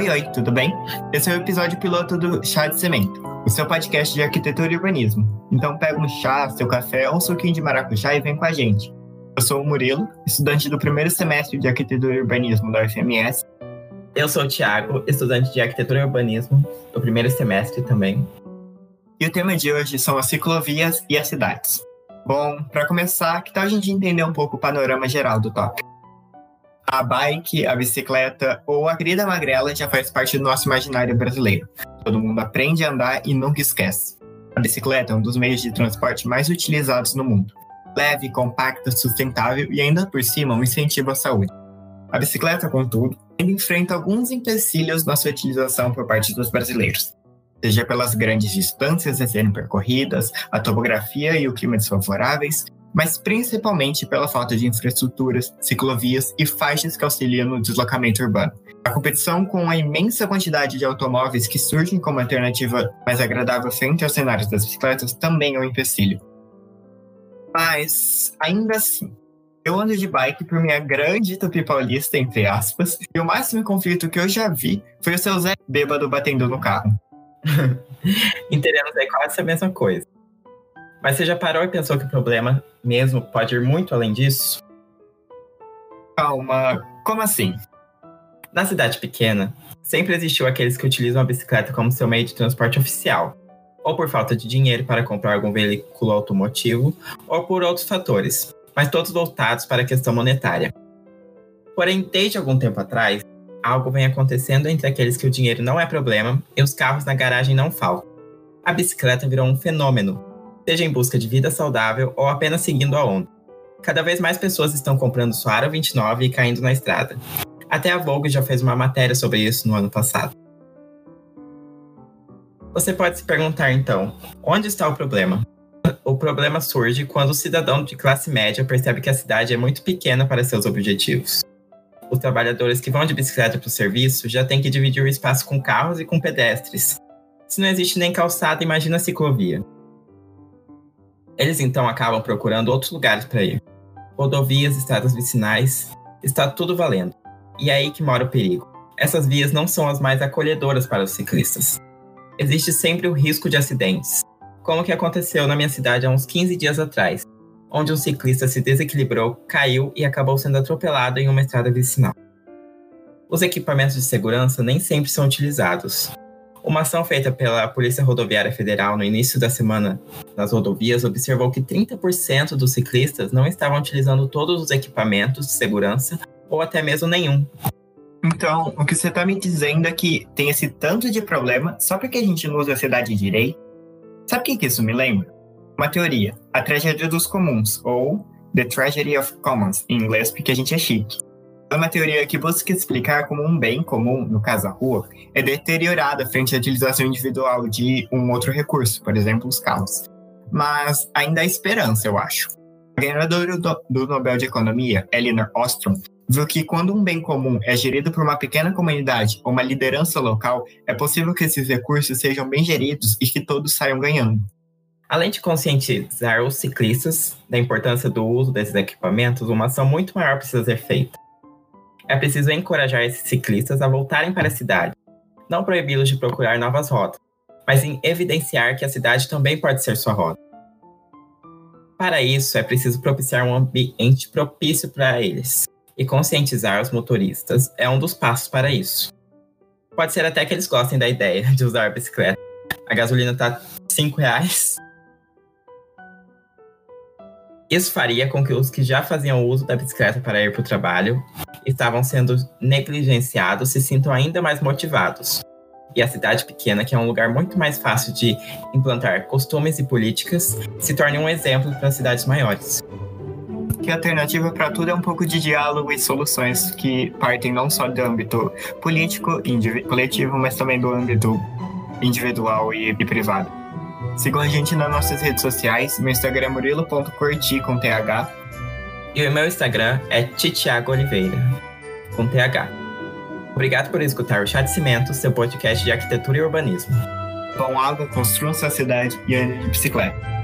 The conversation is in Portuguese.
Oi, oi, tudo bem? Esse é o episódio piloto do Chá de Cimento, o seu podcast de arquitetura e urbanismo. Então pega um chá, seu café ou um suquinho de maracujá e vem com a gente. Eu sou o Murilo, estudante do primeiro semestre de arquitetura e urbanismo da UFMS. Eu sou o Thiago, estudante de arquitetura e urbanismo do primeiro semestre também. E o tema de hoje são as ciclovias e as cidades. Bom, para começar, que tal a gente entender um pouco o panorama geral do tópico? A bike, a bicicleta ou a querida magrela já faz parte do nosso imaginário brasileiro. Todo mundo aprende a andar e nunca esquece. A bicicleta é um dos meios de transporte mais utilizados no mundo. Leve, compacta, sustentável e ainda por cima um incentivo à saúde. A bicicleta, contudo, ainda enfrenta alguns empecilhos na sua utilização por parte dos brasileiros. Seja pelas grandes distâncias a serem percorridas, a topografia e o clima desfavoráveis, mas principalmente pela falta de infraestruturas, ciclovias e faixas que auxiliam no deslocamento urbano. A competição com a imensa quantidade de automóveis que surgem como alternativa mais agradável frente aos cenários das bicicletas também é um empecilho. Mas, ainda assim, eu ando de bike por minha grande tupi paulista, entre aspas, e o máximo conflito que eu já vi foi o seu Zé bêbado batendo no carro. Entendemos é quase a mesma coisa. Mas você já parou e pensou que o problema mesmo pode ir muito além disso? Calma, como assim? Na cidade pequena, sempre existiu aqueles que utilizam a bicicleta como seu meio de transporte oficial, ou por falta de dinheiro para comprar algum veículo automotivo, ou por outros fatores, mas todos voltados para a questão monetária. Porém, desde algum tempo atrás, algo vem acontecendo entre aqueles que o dinheiro não é problema e os carros na garagem não faltam. A bicicleta virou um fenômeno seja em busca de vida saudável ou apenas seguindo a onda. Cada vez mais pessoas estão comprando sua Aro 29 e caindo na estrada. Até a Vogue já fez uma matéria sobre isso no ano passado. Você pode se perguntar então, onde está o problema? O problema surge quando o cidadão de classe média percebe que a cidade é muito pequena para seus objetivos. Os trabalhadores que vão de bicicleta para o serviço já têm que dividir o espaço com carros e com pedestres. Se não existe nem calçada, imagina a ciclovia. Eles então acabam procurando outros lugares para ir. Rodovias, estradas vicinais, está tudo valendo. E é aí que mora o perigo. Essas vias não são as mais acolhedoras para os ciclistas. Existe sempre o risco de acidentes, como o que aconteceu na minha cidade há uns 15 dias atrás, onde um ciclista se desequilibrou, caiu e acabou sendo atropelado em uma estrada vicinal. Os equipamentos de segurança nem sempre são utilizados, uma ação feita pela Polícia Rodoviária Federal no início da semana nas rodovias observou que 30% dos ciclistas não estavam utilizando todos os equipamentos de segurança ou até mesmo nenhum. Então, o que você está me dizendo é que tem esse tanto de problema só porque a gente não usa a cidade direito? Sabe o que, que isso me lembra? Uma teoria, a tragédia dos comuns, ou The Tragedy of Commons, em inglês porque a gente é chique. É uma teoria que busca explicar como um bem comum, no caso a rua, é deteriorada frente à utilização individual de um outro recurso, por exemplo, os carros. Mas ainda há esperança, eu acho. A ganhadora do, do Nobel de Economia, Elinor Ostrom, viu que quando um bem comum é gerido por uma pequena comunidade ou uma liderança local, é possível que esses recursos sejam bem geridos e que todos saiam ganhando. Além de conscientizar os ciclistas da importância do uso desses equipamentos, uma ação muito maior precisa ser feita é preciso encorajar esses ciclistas a voltarem para a cidade, não proibi-los de procurar novas rotas, mas em evidenciar que a cidade também pode ser sua rota. Para isso, é preciso propiciar um ambiente propício para eles, e conscientizar os motoristas é um dos passos para isso. Pode ser até que eles gostem da ideia de usar a bicicleta. A gasolina está 5 reais isso faria com que os que já faziam uso da bicicleta para ir para o trabalho estavam sendo negligenciados se sintam ainda mais motivados. E a cidade pequena, que é um lugar muito mais fácil de implantar costumes e políticas, se torne um exemplo para cidades maiores. Que a alternativa para tudo é um pouco de diálogo e soluções que partem não só do âmbito político, coletivo, mas também do âmbito individual e, e privado. Sigam a gente nas nossas redes sociais. Meu Instagram murilo.corti com TH. E o meu Instagram é Titiago Oliveira, com TH. Obrigado por escutar o Chá de Cimento, seu podcast de arquitetura e urbanismo. Bom água, construam sua cidade e ande de bicicleta.